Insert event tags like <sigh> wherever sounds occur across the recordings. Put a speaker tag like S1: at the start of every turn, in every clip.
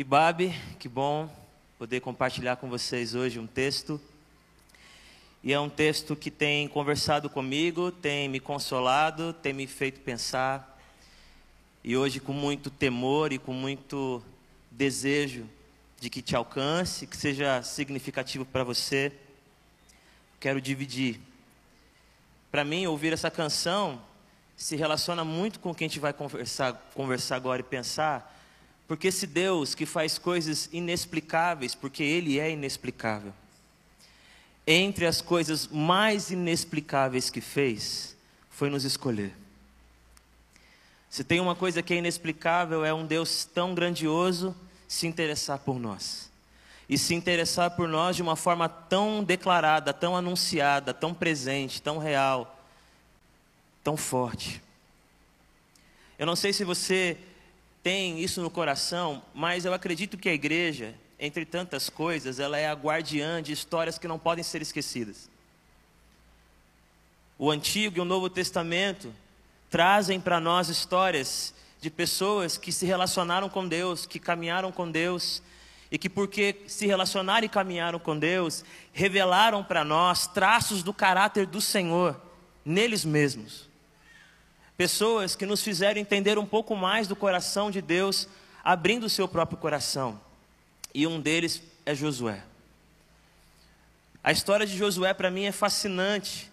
S1: Ibabe, que bom poder compartilhar com vocês hoje um texto. E é um texto que tem conversado comigo, tem me consolado, tem me feito pensar. E hoje, com muito temor e com muito desejo de que te alcance, que seja significativo para você, quero dividir. Para mim, ouvir essa canção se relaciona muito com o que a gente vai conversar, conversar agora e pensar porque esse Deus que faz coisas inexplicáveis, porque Ele é inexplicável, entre as coisas mais inexplicáveis que fez, foi nos escolher. Se tem uma coisa que é inexplicável, é um Deus tão grandioso se interessar por nós. E se interessar por nós de uma forma tão declarada, tão anunciada, tão presente, tão real, tão forte. Eu não sei se você tem isso no coração, mas eu acredito que a igreja, entre tantas coisas, ela é a guardiã de histórias que não podem ser esquecidas. O Antigo e o Novo Testamento trazem para nós histórias de pessoas que se relacionaram com Deus, que caminharam com Deus, e que, porque se relacionaram e caminharam com Deus, revelaram para nós traços do caráter do Senhor neles mesmos. Pessoas que nos fizeram entender um pouco mais do coração de Deus, abrindo o seu próprio coração. E um deles é Josué. A história de Josué para mim é fascinante,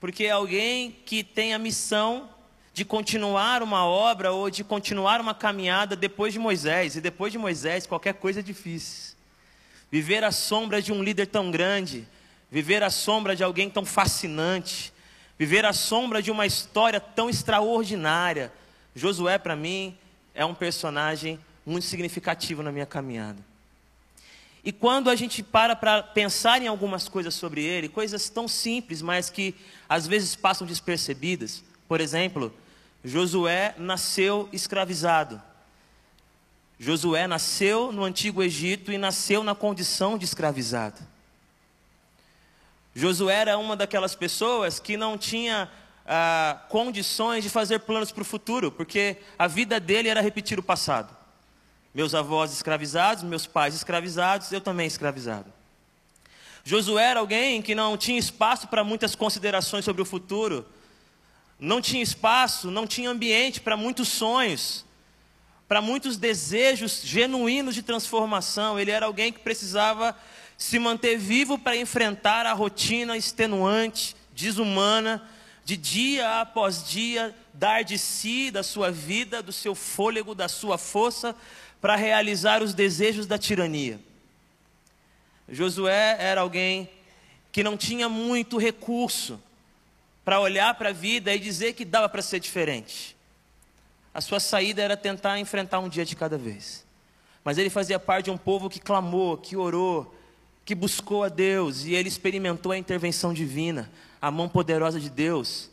S1: porque é alguém que tem a missão de continuar uma obra ou de continuar uma caminhada depois de Moisés, e depois de Moisés qualquer coisa é difícil. Viver à sombra de um líder tão grande, viver à sombra de alguém tão fascinante, viver à sombra de uma história tão extraordinária. Josué, para mim, é um personagem muito significativo na minha caminhada. E quando a gente para para pensar em algumas coisas sobre ele, coisas tão simples, mas que às vezes passam despercebidas. Por exemplo, Josué nasceu escravizado. Josué nasceu no antigo Egito e nasceu na condição de escravizado. Josué era uma daquelas pessoas que não tinha ah, condições de fazer planos para o futuro, porque a vida dele era repetir o passado. Meus avós escravizados, meus pais escravizados, eu também escravizado. Josué era alguém que não tinha espaço para muitas considerações sobre o futuro, não tinha espaço, não tinha ambiente para muitos sonhos, para muitos desejos genuínos de transformação. Ele era alguém que precisava se manter vivo para enfrentar a rotina extenuante, desumana, de dia após dia, dar de si, da sua vida, do seu fôlego, da sua força, para realizar os desejos da tirania. Josué era alguém que não tinha muito recurso para olhar para a vida e dizer que dava para ser diferente. A sua saída era tentar enfrentar um dia de cada vez. Mas ele fazia parte de um povo que clamou, que orou, que buscou a Deus e ele experimentou a intervenção divina, a mão poderosa de Deus.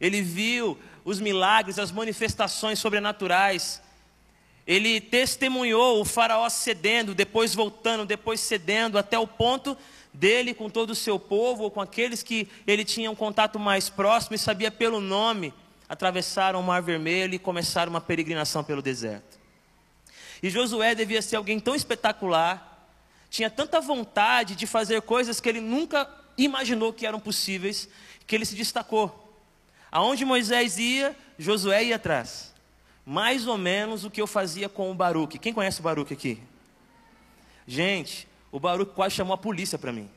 S1: Ele viu os milagres, as manifestações sobrenaturais. Ele testemunhou o faraó cedendo, depois voltando, depois cedendo, até o ponto dele com todo o seu povo, ou com aqueles que ele tinha um contato mais próximo e sabia pelo nome, atravessaram o Mar Vermelho e começaram uma peregrinação pelo deserto. E Josué devia ser alguém tão espetacular, tinha tanta vontade de fazer coisas que ele nunca imaginou que eram possíveis, que ele se destacou. Aonde Moisés ia, Josué ia atrás. Mais ou menos o que eu fazia com o Baruque. Quem conhece o Baruque aqui? Gente, o Baruque quase chamou a polícia para mim.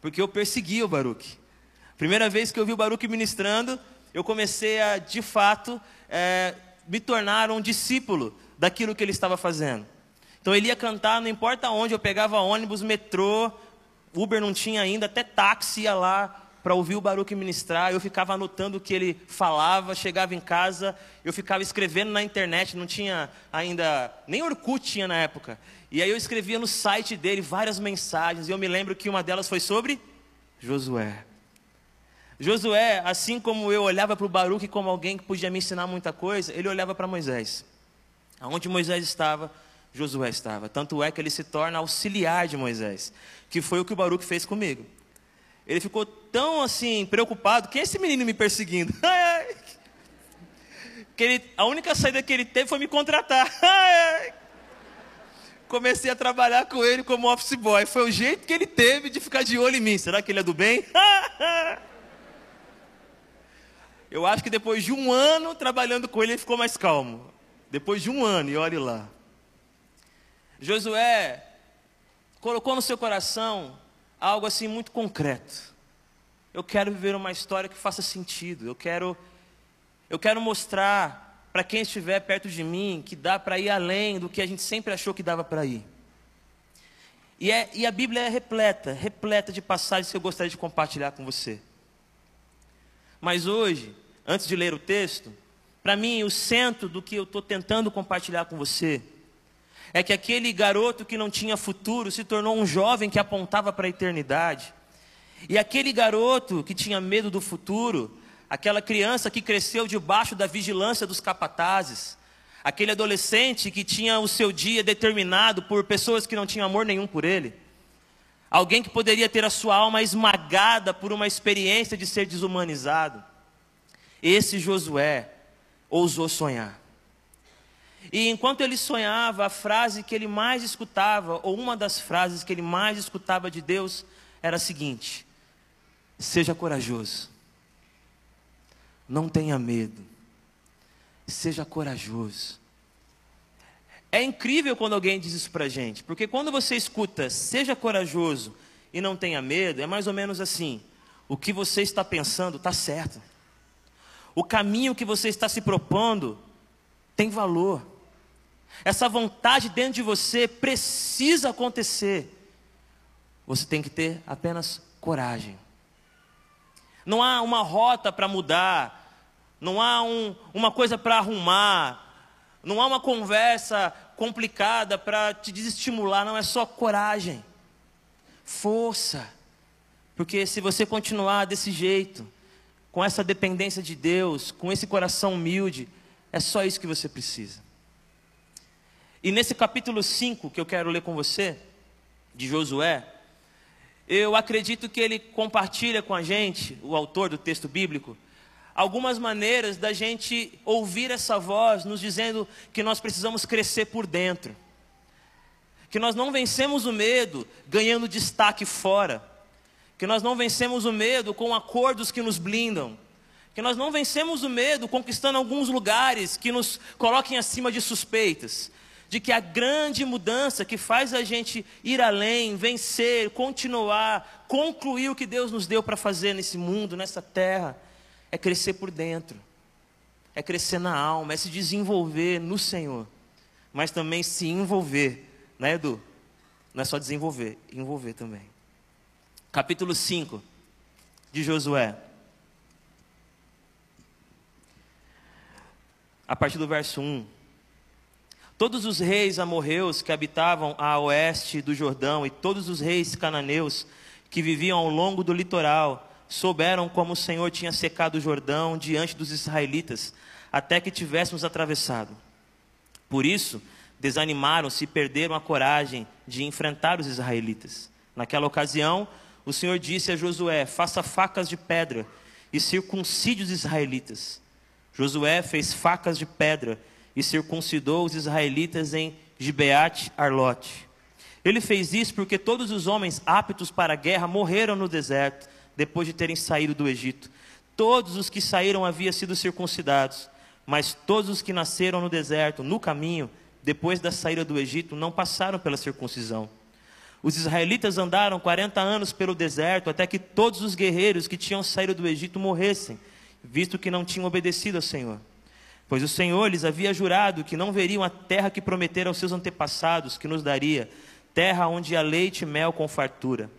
S1: Porque eu perseguia o Baruque. Primeira vez que eu vi o Baruque ministrando, eu comecei a, de fato, é, me tornar um discípulo daquilo que ele estava fazendo. Então ele ia cantar, não importa onde, eu pegava ônibus, metrô, Uber não tinha ainda, até táxi ia lá para ouvir o Baruque ministrar, eu ficava anotando o que ele falava, chegava em casa, eu ficava escrevendo na internet, não tinha ainda, nem Orkut tinha na época. E aí eu escrevia no site dele várias mensagens, e eu me lembro que uma delas foi sobre Josué. Josué, assim como eu olhava para o Baruque como alguém que podia me ensinar muita coisa, ele olhava para Moisés. Aonde Moisés estava, Josué estava. Tanto é que ele se torna auxiliar de Moisés, que foi o que o Baruque fez comigo. Ele ficou tão assim, preocupado, quem é esse menino me perseguindo? <laughs> que ele, a única saída que ele teve foi me contratar. <laughs> comecei a trabalhar com ele como office boy. Foi o jeito que ele teve de ficar de olho em mim. Será que ele é do bem? <laughs> Eu acho que depois de um ano trabalhando com ele, ele ficou mais calmo. Depois de um ano, e olhe lá. Josué colocou no seu coração algo assim muito concreto. Eu quero viver uma história que faça sentido. Eu quero, eu quero mostrar para quem estiver perto de mim que dá para ir além do que a gente sempre achou que dava para ir. E, é, e a Bíblia é repleta, repleta de passagens que eu gostaria de compartilhar com você. Mas hoje, antes de ler o texto, para mim o centro do que eu estou tentando compartilhar com você é que aquele garoto que não tinha futuro se tornou um jovem que apontava para a eternidade. E aquele garoto que tinha medo do futuro, aquela criança que cresceu debaixo da vigilância dos capatazes, aquele adolescente que tinha o seu dia determinado por pessoas que não tinham amor nenhum por ele, alguém que poderia ter a sua alma esmagada por uma experiência de ser desumanizado. Esse Josué ousou sonhar. E enquanto ele sonhava, a frase que ele mais escutava, ou uma das frases que ele mais escutava de Deus, era a seguinte: Seja corajoso, não tenha medo, seja corajoso. É incrível quando alguém diz isso para gente, porque quando você escuta, seja corajoso e não tenha medo, é mais ou menos assim: o que você está pensando está certo, o caminho que você está se propondo tem valor. Essa vontade dentro de você precisa acontecer. Você tem que ter apenas coragem. Não há uma rota para mudar, não há um, uma coisa para arrumar, não há uma conversa complicada para te desestimular, não é só coragem, força. Porque se você continuar desse jeito, com essa dependência de Deus, com esse coração humilde, é só isso que você precisa. E nesse capítulo 5 que eu quero ler com você, de Josué, eu acredito que ele compartilha com a gente, o autor do texto bíblico, algumas maneiras da gente ouvir essa voz nos dizendo que nós precisamos crescer por dentro. Que nós não vencemos o medo ganhando destaque fora. Que nós não vencemos o medo com acordos que nos blindam. Que nós não vencemos o medo conquistando alguns lugares que nos coloquem acima de suspeitas de que a grande mudança que faz a gente ir além, vencer, continuar, concluir o que Deus nos deu para fazer nesse mundo, nessa terra, é crescer por dentro, é crescer na alma, é se desenvolver no Senhor, mas também se envolver, né, Edu? Não é só desenvolver, envolver também. Capítulo 5 de Josué. A partir do verso 1. Todos os reis amorreus que habitavam a oeste do Jordão e todos os reis cananeus que viviam ao longo do litoral souberam como o Senhor tinha secado o Jordão diante dos israelitas, até que tivéssemos atravessado. Por isso, desanimaram-se e perderam a coragem de enfrentar os israelitas. Naquela ocasião, o Senhor disse a Josué: Faça facas de pedra e circuncide os israelitas. Josué fez facas de pedra e circuncidou os israelitas em Gibeate Arlote. Ele fez isso porque todos os homens aptos para a guerra morreram no deserto, depois de terem saído do Egito. Todos os que saíram haviam sido circuncidados, mas todos os que nasceram no deserto, no caminho, depois da saída do Egito, não passaram pela circuncisão. Os israelitas andaram 40 anos pelo deserto até que todos os guerreiros que tinham saído do Egito morressem, visto que não tinham obedecido ao Senhor. Pois o Senhor lhes havia jurado que não veriam a terra que prometera aos seus antepassados, que nos daria, terra onde há leite e mel com fartura.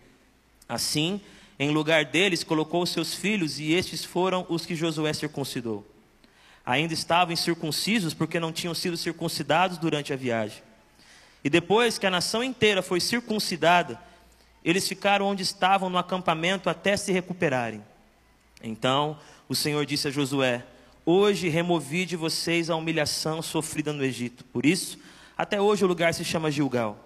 S1: Assim, em lugar deles, colocou os seus filhos, e estes foram os que Josué circuncidou. Ainda estavam incircuncisos porque não tinham sido circuncidados durante a viagem. E depois que a nação inteira foi circuncidada, eles ficaram onde estavam no acampamento até se recuperarem. Então o Senhor disse a Josué: Hoje removi de vocês a humilhação sofrida no Egito. Por isso, até hoje o lugar se chama Gilgal.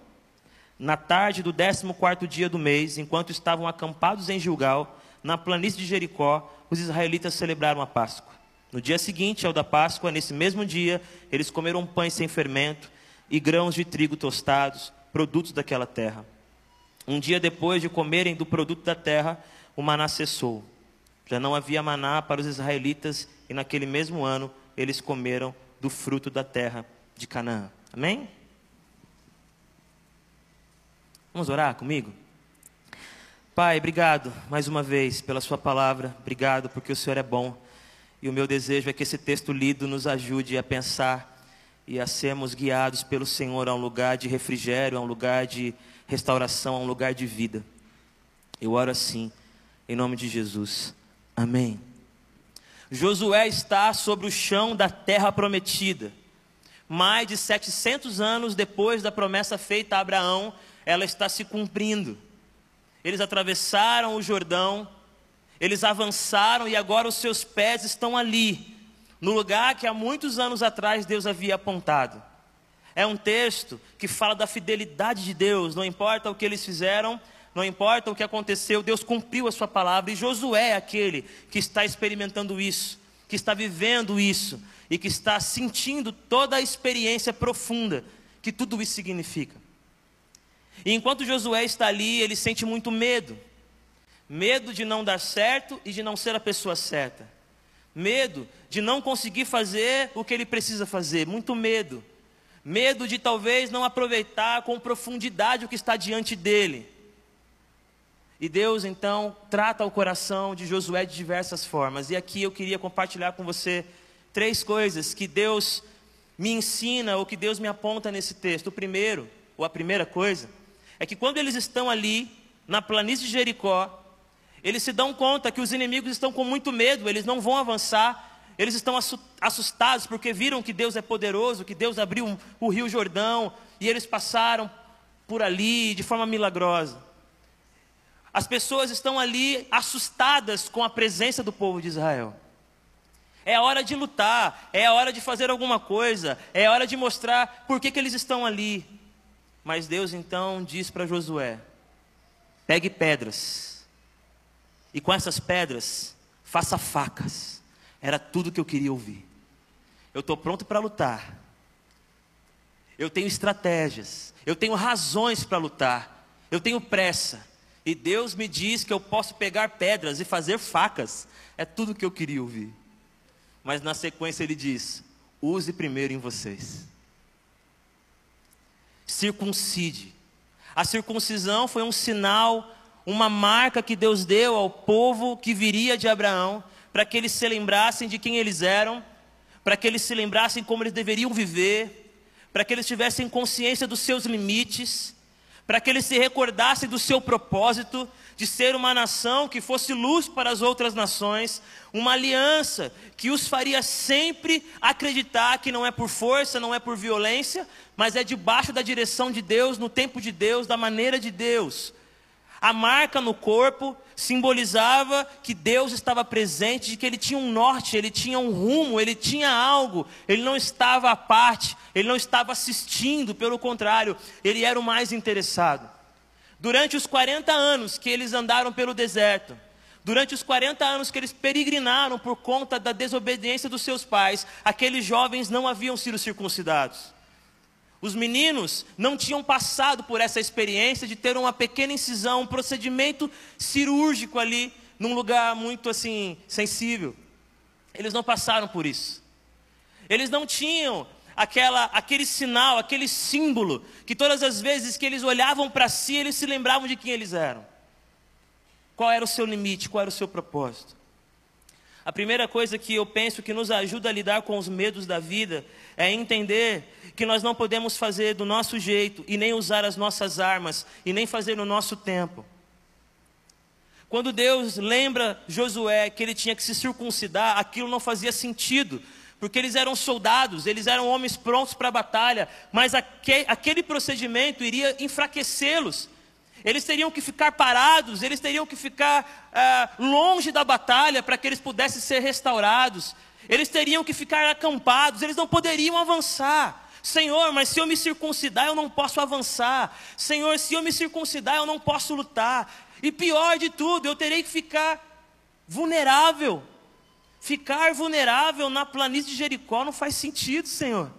S1: Na tarde do 14 dia do mês, enquanto estavam acampados em Gilgal, na planície de Jericó, os israelitas celebraram a Páscoa. No dia seguinte ao da Páscoa, nesse mesmo dia, eles comeram pães sem fermento e grãos de trigo tostados, produtos daquela terra. Um dia depois de comerem do produto da terra, o maná cessou. Já não havia maná para os israelitas e naquele mesmo ano eles comeram do fruto da terra de Canaã. Amém? Vamos orar comigo? Pai, obrigado mais uma vez pela Sua palavra, obrigado porque o Senhor é bom. E o meu desejo é que esse texto lido nos ajude a pensar e a sermos guiados pelo Senhor a um lugar de refrigério, a um lugar de restauração, a um lugar de vida. Eu oro assim, em nome de Jesus. Amém. Josué está sobre o chão da terra prometida. Mais de 700 anos depois da promessa feita a Abraão, ela está se cumprindo. Eles atravessaram o Jordão, eles avançaram e agora os seus pés estão ali, no lugar que há muitos anos atrás Deus havia apontado. É um texto que fala da fidelidade de Deus, não importa o que eles fizeram, não importa o que aconteceu, Deus cumpriu a sua palavra, e Josué é aquele que está experimentando isso, que está vivendo isso, e que está sentindo toda a experiência profunda que tudo isso significa. E enquanto Josué está ali, ele sente muito medo. Medo de não dar certo e de não ser a pessoa certa. Medo de não conseguir fazer o que ele precisa fazer. Muito medo. Medo de talvez não aproveitar com profundidade o que está diante dele. E Deus então trata o coração de Josué de diversas formas. E aqui eu queria compartilhar com você três coisas que Deus me ensina ou que Deus me aponta nesse texto. O primeiro, ou a primeira coisa, é que quando eles estão ali, na planície de Jericó, eles se dão conta que os inimigos estão com muito medo, eles não vão avançar, eles estão assustados porque viram que Deus é poderoso, que Deus abriu o rio Jordão e eles passaram por ali de forma milagrosa. As pessoas estão ali assustadas com a presença do povo de Israel. É hora de lutar, é hora de fazer alguma coisa, é hora de mostrar por que, que eles estão ali. Mas Deus então diz para Josué: pegue pedras, e com essas pedras, faça facas. Era tudo que eu queria ouvir. Eu estou pronto para lutar. Eu tenho estratégias. Eu tenho razões para lutar. Eu tenho pressa. E Deus me diz que eu posso pegar pedras e fazer facas. É tudo que eu queria ouvir. Mas na sequência ele diz: use primeiro em vocês circuncide. A circuncisão foi um sinal, uma marca que Deus deu ao povo que viria de Abraão, para que eles se lembrassem de quem eles eram, para que eles se lembrassem como eles deveriam viver, para que eles tivessem consciência dos seus limites, para que eles se recordassem do seu propósito de ser uma nação que fosse luz para as outras nações, uma aliança que os faria sempre acreditar que não é por força, não é por violência, mas é debaixo da direção de Deus, no tempo de Deus, da maneira de Deus. A marca no corpo simbolizava que Deus estava presente, de que ele tinha um norte, ele tinha um rumo, ele tinha algo, ele não estava à parte, ele não estava assistindo, pelo contrário, ele era o mais interessado. Durante os 40 anos que eles andaram pelo deserto, durante os 40 anos que eles peregrinaram por conta da desobediência dos seus pais, aqueles jovens não haviam sido circuncidados. Os meninos não tinham passado por essa experiência de ter uma pequena incisão, um procedimento cirúrgico ali, num lugar muito assim sensível. Eles não passaram por isso. Eles não tinham aquela, aquele sinal, aquele símbolo, que todas as vezes que eles olhavam para si, eles se lembravam de quem eles eram. Qual era o seu limite, qual era o seu propósito? A primeira coisa que eu penso que nos ajuda a lidar com os medos da vida é entender que nós não podemos fazer do nosso jeito e nem usar as nossas armas e nem fazer no nosso tempo. Quando Deus lembra Josué que ele tinha que se circuncidar, aquilo não fazia sentido, porque eles eram soldados, eles eram homens prontos para a batalha, mas aquele procedimento iria enfraquecê-los. Eles teriam que ficar parados, eles teriam que ficar ah, longe da batalha para que eles pudessem ser restaurados. Eles teriam que ficar acampados, eles não poderiam avançar. Senhor, mas se eu me circuncidar, eu não posso avançar. Senhor, se eu me circuncidar, eu não posso lutar. E pior de tudo, eu terei que ficar vulnerável. Ficar vulnerável na planície de Jericó não faz sentido, Senhor.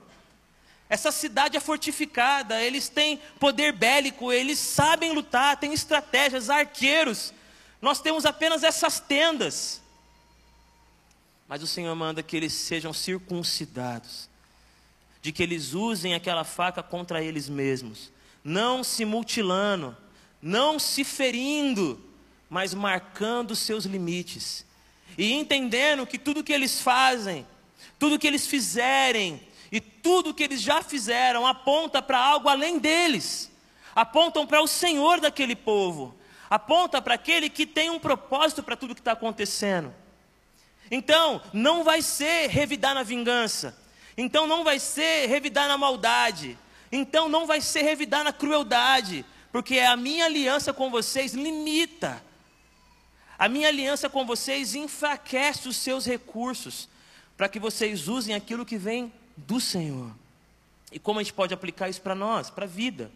S1: Essa cidade é fortificada, eles têm poder bélico, eles sabem lutar, têm estratégias, arqueiros. Nós temos apenas essas tendas. Mas o Senhor manda que eles sejam circuncidados, de que eles usem aquela faca contra eles mesmos, não se mutilando, não se ferindo, mas marcando seus limites e entendendo que tudo que eles fazem, tudo que eles fizerem e tudo que eles já fizeram aponta para algo além deles, apontam para o Senhor daquele povo, aponta para aquele que tem um propósito para tudo que está acontecendo. Então, não vai ser revidar na vingança, então não vai ser revidar na maldade, então não vai ser revidar na crueldade, porque a minha aliança com vocês limita. A minha aliança com vocês enfraquece os seus recursos, para que vocês usem aquilo que vem do Senhor. E como a gente pode aplicar isso para nós, para a vida?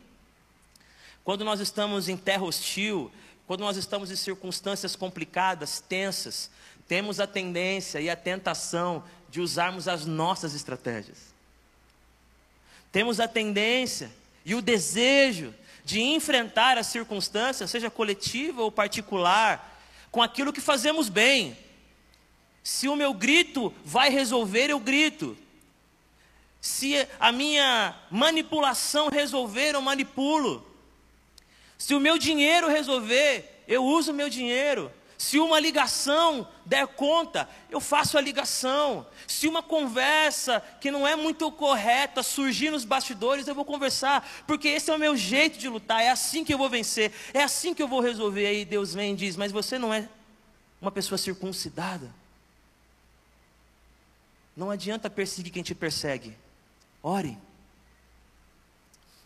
S1: Quando nós estamos em terra hostil, quando nós estamos em circunstâncias complicadas, tensas, temos a tendência e a tentação de usarmos as nossas estratégias. Temos a tendência e o desejo de enfrentar as circunstâncias, seja coletiva ou particular, com aquilo que fazemos bem. Se o meu grito vai resolver, eu grito. Se a minha manipulação resolver, eu manipulo. Se o meu dinheiro resolver, eu uso o meu dinheiro. Se uma ligação der conta, eu faço a ligação. Se uma conversa que não é muito correta surgir nos bastidores, eu vou conversar, porque esse é o meu jeito de lutar, é assim que eu vou vencer, é assim que eu vou resolver. Aí Deus vem e diz: Mas você não é uma pessoa circuncidada. Não adianta perseguir quem te persegue, ore.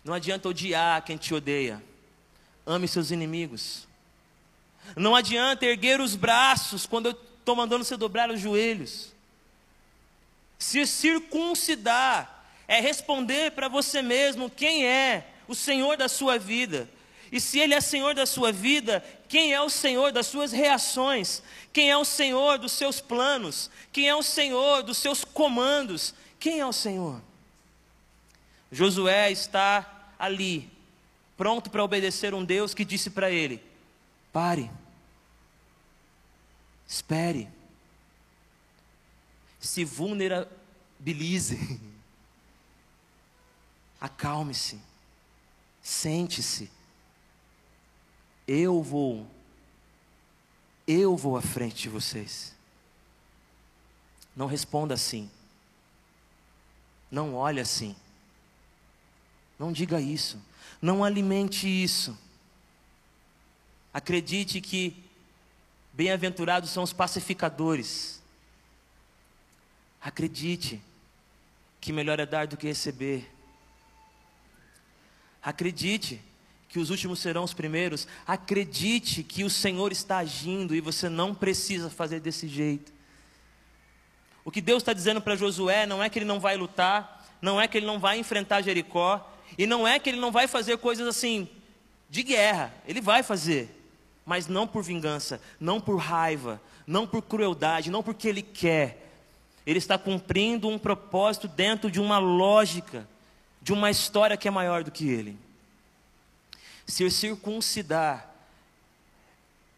S1: Não adianta odiar quem te odeia, ame seus inimigos. Não adianta erguer os braços quando eu estou mandando você dobrar os joelhos. Se circuncidar é responder para você mesmo quem é o Senhor da sua vida. E se Ele é Senhor da sua vida, quem é o Senhor das suas reações? Quem é o Senhor dos seus planos? Quem é o Senhor dos seus comandos? Quem é o Senhor? Josué está ali, pronto para obedecer um Deus que disse para ele: Pare. Espere. Se vulnerabilize. <laughs> Acalme-se. Sente-se. Eu vou. Eu vou à frente de vocês. Não responda assim. Não olhe assim. Não diga isso. Não alimente isso. Acredite que bem-aventurados são os pacificadores. Acredite que melhor é dar do que receber. Acredite que os últimos serão os primeiros. Acredite que o Senhor está agindo e você não precisa fazer desse jeito. O que Deus está dizendo para Josué não é que ele não vai lutar, não é que ele não vai enfrentar Jericó, e não é que ele não vai fazer coisas assim de guerra. Ele vai fazer mas não por vingança, não por raiva, não por crueldade, não porque ele quer. Ele está cumprindo um propósito dentro de uma lógica, de uma história que é maior do que ele. Se circuncidar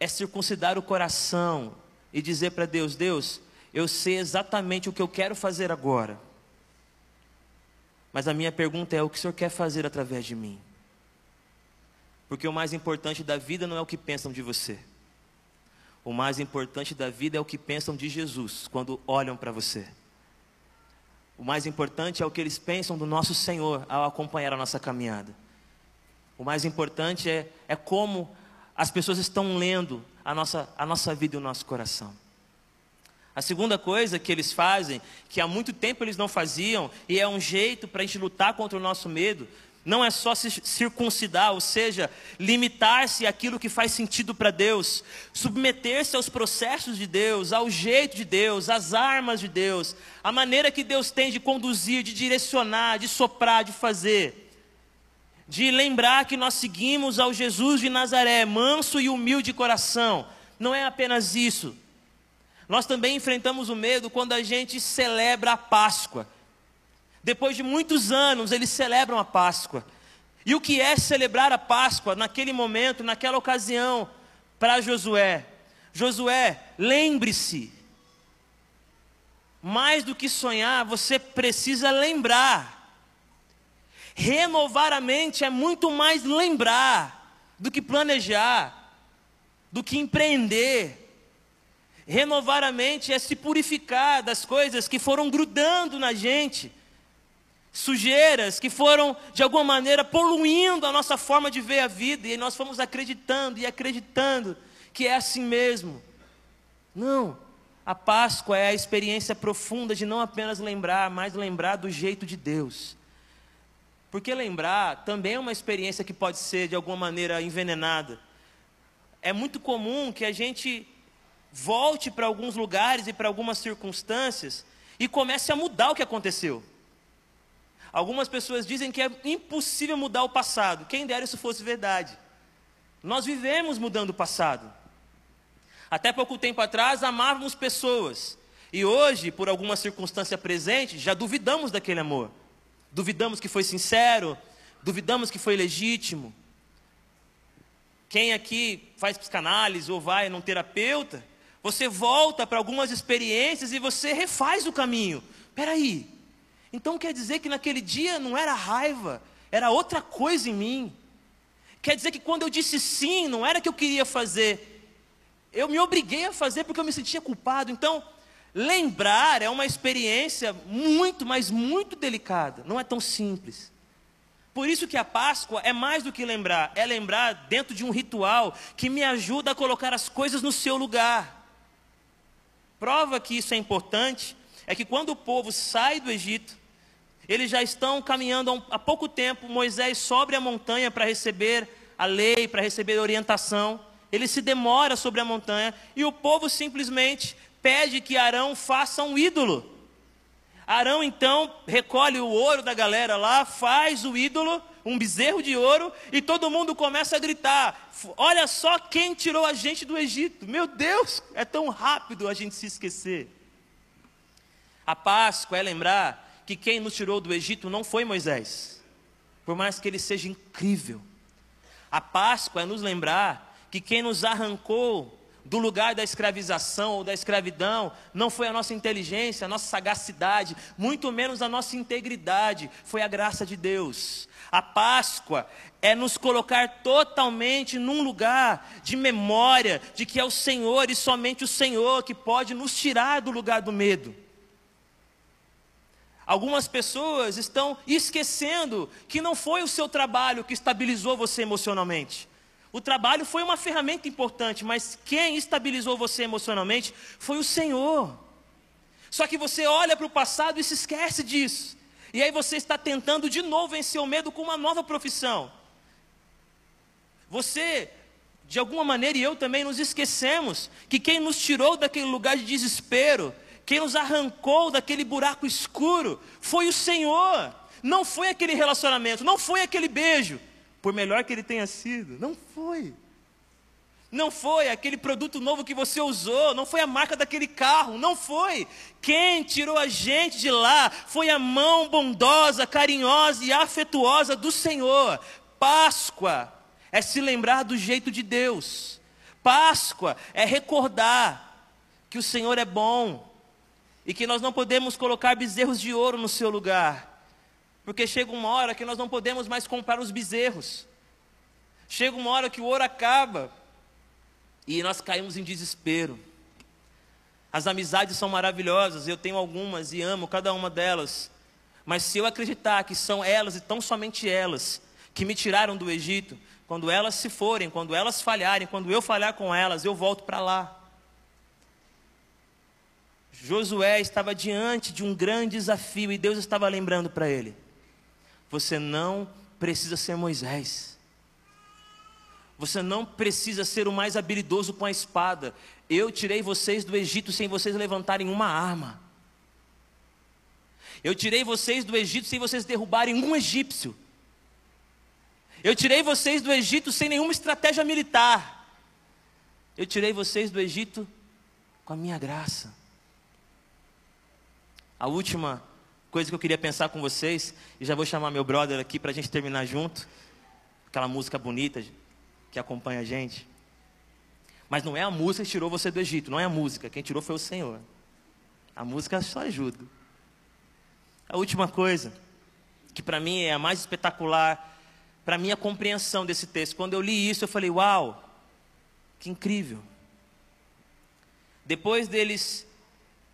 S1: é circuncidar o coração e dizer para Deus: Deus, eu sei exatamente o que eu quero fazer agora. Mas a minha pergunta é: o que o Senhor quer fazer através de mim? Porque o mais importante da vida não é o que pensam de você. O mais importante da vida é o que pensam de Jesus quando olham para você. O mais importante é o que eles pensam do nosso Senhor ao acompanhar a nossa caminhada. O mais importante é, é como as pessoas estão lendo a nossa, a nossa vida e o nosso coração. A segunda coisa que eles fazem, que há muito tempo eles não faziam, e é um jeito para a gente lutar contra o nosso medo, não é só se circuncidar, ou seja, limitar-se àquilo que faz sentido para Deus, submeter-se aos processos de Deus, ao jeito de Deus, às armas de Deus, à maneira que Deus tem de conduzir, de direcionar, de soprar, de fazer. De lembrar que nós seguimos ao Jesus de Nazaré, manso e humilde de coração. Não é apenas isso. Nós também enfrentamos o medo quando a gente celebra a Páscoa. Depois de muitos anos, eles celebram a Páscoa. E o que é celebrar a Páscoa naquele momento, naquela ocasião, para Josué? Josué, lembre-se. Mais do que sonhar, você precisa lembrar. Renovar a mente é muito mais lembrar do que planejar, do que empreender. Renovar a mente é se purificar das coisas que foram grudando na gente sujeiras que foram, de alguma maneira, poluindo a nossa forma de ver a vida, e nós fomos acreditando e acreditando que é assim mesmo. Não, a Páscoa é a experiência profunda de não apenas lembrar, mas lembrar do jeito de Deus. Porque lembrar também é uma experiência que pode ser, de alguma maneira, envenenada. É muito comum que a gente volte para alguns lugares e para algumas circunstâncias e comece a mudar o que aconteceu. Algumas pessoas dizem que é impossível mudar o passado. Quem dera isso fosse verdade. Nós vivemos mudando o passado. Até pouco tempo atrás amávamos pessoas. E hoje, por alguma circunstância presente, já duvidamos daquele amor. Duvidamos que foi sincero, duvidamos que foi legítimo. Quem aqui faz psicanálise ou vai num terapeuta, você volta para algumas experiências e você refaz o caminho. Peraí, então quer dizer que naquele dia não era raiva, era outra coisa em mim. Quer dizer que quando eu disse sim, não era que eu queria fazer, eu me obriguei a fazer porque eu me sentia culpado. Então, lembrar é uma experiência muito, mas muito delicada, não é tão simples. Por isso que a Páscoa é mais do que lembrar, é lembrar dentro de um ritual que me ajuda a colocar as coisas no seu lugar. Prova que isso é importante é que quando o povo sai do Egito, eles já estão caminhando há pouco tempo. Moisés sobe a montanha para receber a lei, para receber a orientação. Ele se demora sobre a montanha e o povo simplesmente pede que Arão faça um ídolo. Arão então recolhe o ouro da galera lá, faz o ídolo, um bezerro de ouro, e todo mundo começa a gritar: Olha só quem tirou a gente do Egito. Meu Deus, é tão rápido a gente se esquecer. A Páscoa é lembrar que quem nos tirou do Egito não foi Moisés, por mais que ele seja incrível. A Páscoa é nos lembrar que quem nos arrancou do lugar da escravização ou da escravidão não foi a nossa inteligência, a nossa sagacidade, muito menos a nossa integridade, foi a graça de Deus. A Páscoa é nos colocar totalmente num lugar de memória de que é o Senhor e somente o Senhor que pode nos tirar do lugar do medo. Algumas pessoas estão esquecendo que não foi o seu trabalho que estabilizou você emocionalmente. O trabalho foi uma ferramenta importante, mas quem estabilizou você emocionalmente foi o Senhor. Só que você olha para o passado e se esquece disso. E aí você está tentando de novo vencer o medo com uma nova profissão. Você, de alguma maneira, e eu também nos esquecemos que quem nos tirou daquele lugar de desespero quem nos arrancou daquele buraco escuro foi o Senhor. Não foi aquele relacionamento, não foi aquele beijo, por melhor que ele tenha sido, não foi. Não foi aquele produto novo que você usou, não foi a marca daquele carro, não foi. Quem tirou a gente de lá foi a mão bondosa, carinhosa e afetuosa do Senhor. Páscoa é se lembrar do jeito de Deus. Páscoa é recordar que o Senhor é bom, e que nós não podemos colocar bezerros de ouro no seu lugar, porque chega uma hora que nós não podemos mais comprar os bezerros, chega uma hora que o ouro acaba e nós caímos em desespero. As amizades são maravilhosas, eu tenho algumas e amo cada uma delas, mas se eu acreditar que são elas e tão somente elas que me tiraram do Egito, quando elas se forem, quando elas falharem, quando eu falhar com elas, eu volto para lá. Josué estava diante de um grande desafio e Deus estava lembrando para ele: você não precisa ser Moisés. Você não precisa ser o mais habilidoso com a espada. Eu tirei vocês do Egito sem vocês levantarem uma arma. Eu tirei vocês do Egito sem vocês derrubarem um egípcio. Eu tirei vocês do Egito sem nenhuma estratégia militar. Eu tirei vocês do Egito com a minha graça. A última coisa que eu queria pensar com vocês, e já vou chamar meu brother aqui para a gente terminar junto, aquela música bonita que acompanha a gente. Mas não é a música que tirou você do Egito, não é a música, quem tirou foi o Senhor. A música só ajuda. A última coisa, que para mim é a mais espetacular, para minha compreensão desse texto, quando eu li isso, eu falei: Uau, que incrível. Depois deles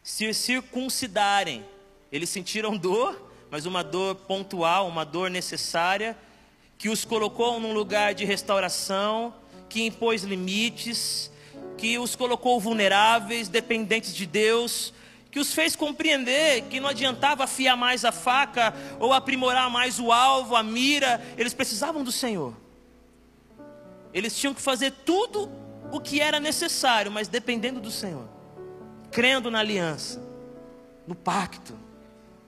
S1: se circuncidarem, eles sentiram dor, mas uma dor pontual, uma dor necessária, que os colocou num lugar de restauração, que impôs limites, que os colocou vulneráveis, dependentes de Deus, que os fez compreender que não adiantava afiar mais a faca ou aprimorar mais o alvo, a mira, eles precisavam do Senhor. Eles tinham que fazer tudo o que era necessário, mas dependendo do Senhor, crendo na aliança, no pacto,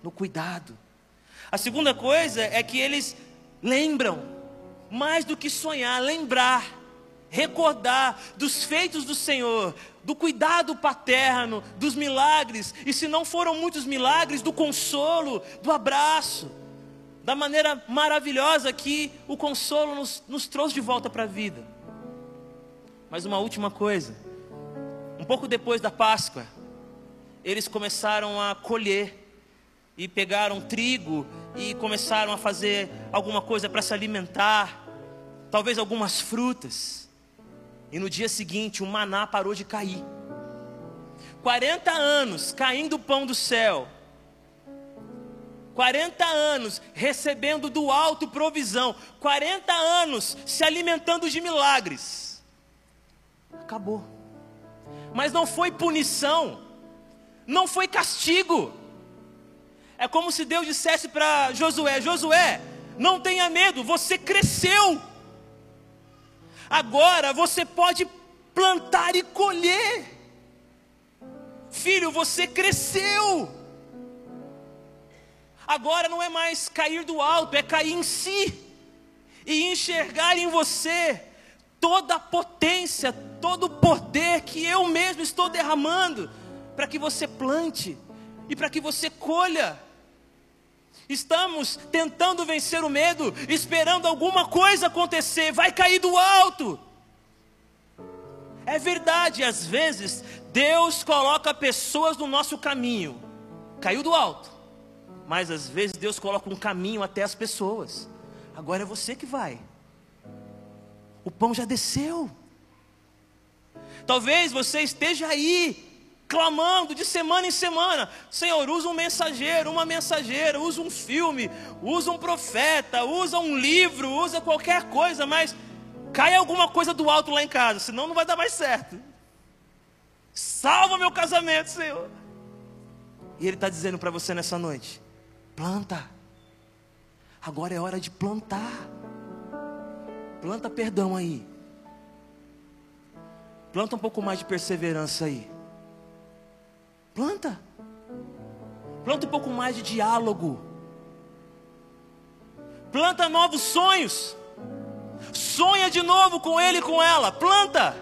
S1: no cuidado. A segunda coisa é que eles lembram, mais do que sonhar, lembrar, recordar dos feitos do Senhor, do cuidado paterno, dos milagres, e se não foram muitos milagres, do consolo, do abraço, da maneira maravilhosa que o consolo nos, nos trouxe de volta para a vida. Mas uma última coisa, um pouco depois da Páscoa, eles começaram a colher e pegaram trigo e começaram a fazer alguma coisa para se alimentar, talvez algumas frutas. E no dia seguinte o maná parou de cair. 40 anos caindo o pão do céu. 40 anos recebendo do alto provisão. 40 anos se alimentando de milagres. Acabou. Mas não foi punição, não foi castigo. É como se Deus dissesse para Josué: Josué, não tenha medo, você cresceu. Agora você pode plantar e colher. Filho, você cresceu. Agora não é mais cair do alto, é cair em si e enxergar em você toda a potência, todo o poder que eu mesmo estou derramando para que você plante e para que você colha. Estamos tentando vencer o medo, esperando alguma coisa acontecer, vai cair do alto. É verdade, às vezes Deus coloca pessoas no nosso caminho, caiu do alto, mas às vezes Deus coloca um caminho até as pessoas. Agora é você que vai. O pão já desceu. Talvez você esteja aí clamando de semana em semana: Senhor, usa um mensageiro, uma mensageira, usa um filme, usa um profeta, usa um livro, usa qualquer coisa, mas cai alguma coisa do alto lá em casa, senão não vai dar mais certo. Salva meu casamento, Senhor. E Ele está dizendo para você nessa noite: planta. Agora é hora de plantar. Planta perdão aí. Planta um pouco mais de perseverança aí. Planta. Planta um pouco mais de diálogo. Planta novos sonhos. Sonha de novo com ele e com ela. Planta.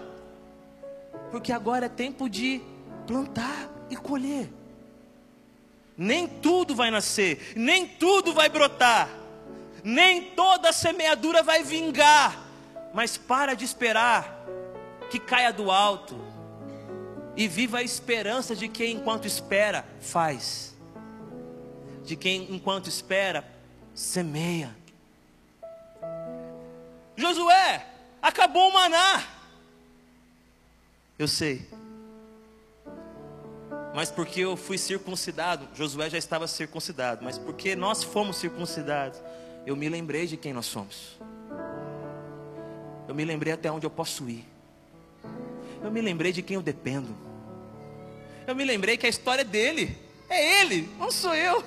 S1: Porque agora é tempo de plantar e colher. Nem tudo vai nascer, nem tudo vai brotar, nem toda semeadura vai vingar. Mas para de esperar que caia do alto e viva a esperança de quem, enquanto espera, faz, de quem, enquanto espera, semeia. Josué, acabou o maná. Eu sei. Mas porque eu fui circuncidado, Josué já estava circuncidado, mas porque nós fomos circuncidados, eu me lembrei de quem nós somos. Eu me lembrei até onde eu posso ir. Eu me lembrei de quem eu dependo eu me lembrei que a história é dele. É ele, não sou eu.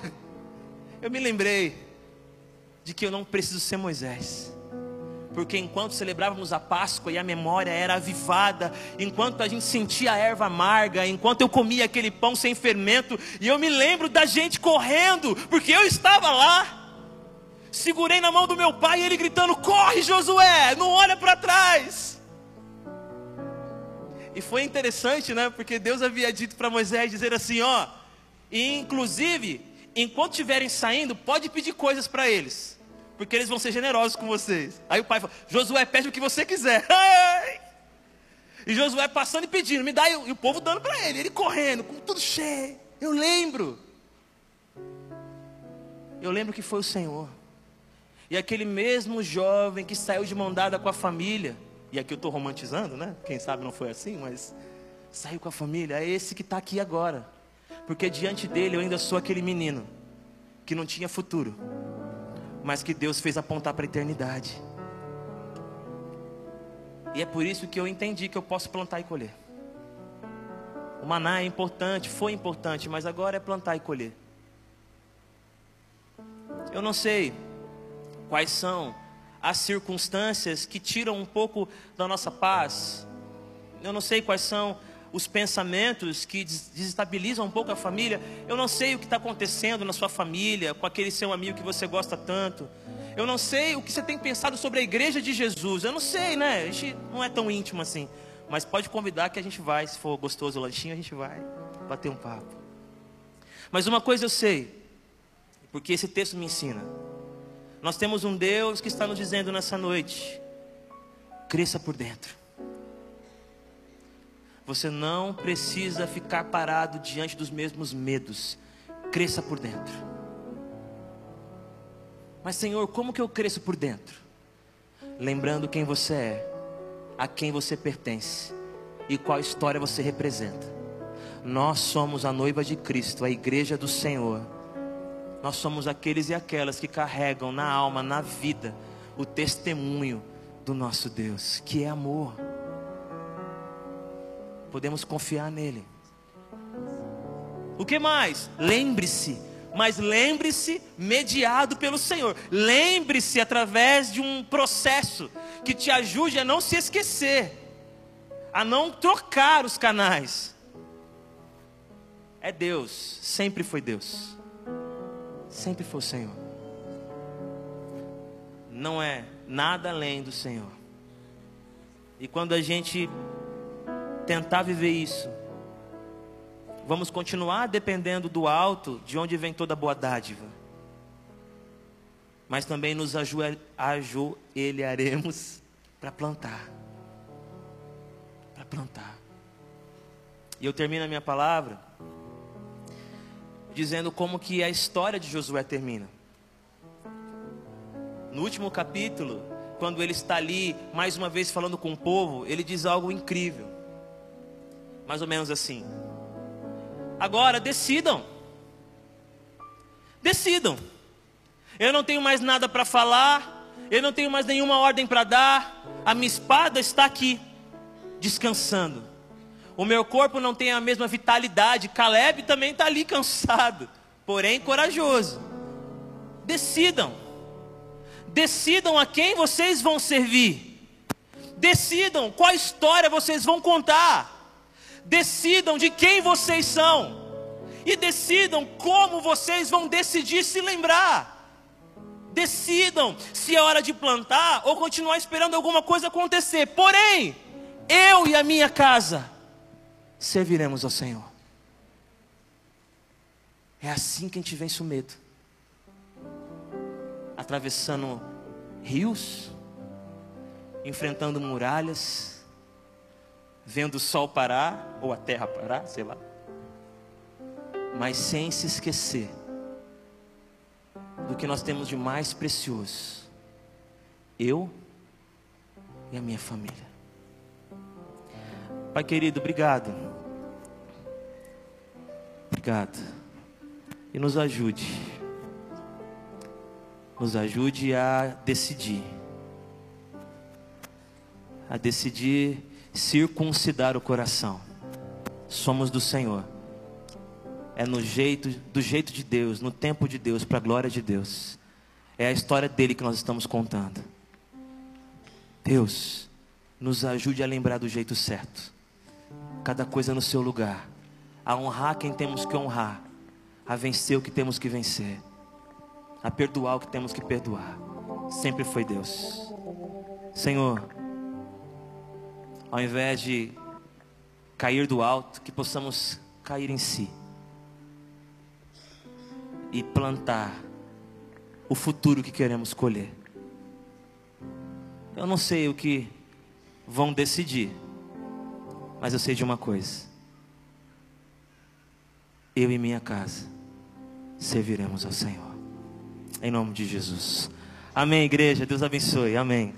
S1: Eu me lembrei de que eu não preciso ser Moisés. Porque enquanto celebrávamos a Páscoa e a memória era avivada, enquanto a gente sentia a erva amarga, enquanto eu comia aquele pão sem fermento, e eu me lembro da gente correndo, porque eu estava lá. Segurei na mão do meu pai e ele gritando: Corre, Josué, não olha para trás. E foi interessante, né? Porque Deus havia dito para Moisés dizer assim, ó, e inclusive enquanto estiverem saindo, pode pedir coisas para eles, porque eles vão ser generosos com vocês. Aí o pai fala: Josué, pede o que você quiser. <laughs> E Josué passando e pedindo, me dá, e o povo dando para ele, ele correndo, com tudo cheio. Eu lembro. Eu lembro que foi o Senhor. E aquele mesmo jovem que saiu de mão dada com a família, e aqui eu estou romantizando, né? Quem sabe não foi assim, mas saiu com a família, é esse que está aqui agora. Porque diante dele eu ainda sou aquele menino que não tinha futuro, mas que Deus fez apontar para a eternidade. E é por isso que eu entendi que eu posso plantar e colher. O maná é importante, foi importante, mas agora é plantar e colher. Eu não sei quais são as circunstâncias que tiram um pouco da nossa paz. Eu não sei quais são os pensamentos que desestabilizam um pouco a família. Eu não sei o que está acontecendo na sua família, com aquele seu amigo que você gosta tanto. Eu não sei o que você tem pensado sobre a igreja de Jesus. Eu não sei, né? A gente não é tão íntimo assim. Mas pode convidar que a gente vai. Se for gostoso o lanchinho, a gente vai bater um papo. Mas uma coisa eu sei, porque esse texto me ensina. Nós temos um Deus que está nos dizendo nessa noite: cresça por dentro. Você não precisa ficar parado diante dos mesmos medos. Cresça por dentro. Mas, Senhor, como que eu cresço por dentro? Lembrando quem você é, a quem você pertence e qual história você representa. Nós somos a noiva de Cristo, a igreja do Senhor. Nós somos aqueles e aquelas que carregam na alma, na vida, o testemunho do nosso Deus, que é amor podemos confiar nele. O que mais? Lembre-se, mas lembre-se mediado pelo Senhor. Lembre-se através de um processo que te ajude a não se esquecer, a não trocar os canais. É Deus, sempre foi Deus, sempre foi o Senhor. Não é nada além do Senhor. E quando a gente tentar viver isso. Vamos continuar dependendo do alto, de onde vem toda boa dádiva. Mas também nos ajoelharemos para plantar. Para plantar. E eu termino a minha palavra dizendo como que a história de Josué termina. No último capítulo, quando ele está ali mais uma vez falando com o povo, ele diz algo incrível mais ou menos assim. Agora decidam. Decidam. Eu não tenho mais nada para falar, eu não tenho mais nenhuma ordem para dar. A minha espada está aqui, descansando. O meu corpo não tem a mesma vitalidade. Caleb também está ali cansado, porém corajoso. Decidam. Decidam a quem vocês vão servir. Decidam qual história vocês vão contar. Decidam de quem vocês são. E decidam como vocês vão decidir se lembrar. Decidam se é hora de plantar ou continuar esperando alguma coisa acontecer. Porém, eu e a minha casa serviremos ao Senhor. É assim que a gente vence o medo. Atravessando rios, enfrentando muralhas, vendo o sol parar, ou a terra parar, sei lá, mas sem se esquecer do que nós temos de mais precioso, eu e a minha família. Pai querido, obrigado. Obrigado. E nos ajude. Nos ajude a decidir. A decidir circuncidar o coração. Somos do Senhor. É no jeito, do jeito de Deus, no tempo de Deus, para a glória de Deus. É a história dele que nós estamos contando. Deus, nos ajude a lembrar do jeito certo. Cada coisa no seu lugar. A honrar quem temos que honrar. A vencer o que temos que vencer. A perdoar o que temos que perdoar. Sempre foi Deus. Senhor, ao invés de cair do alto, que possamos cair em si. e plantar o futuro que queremos colher. Eu não sei o que vão decidir, mas eu sei de uma coisa: eu e minha casa serviremos ao Senhor, em nome de Jesus. Amém, igreja. Deus abençoe. Amém.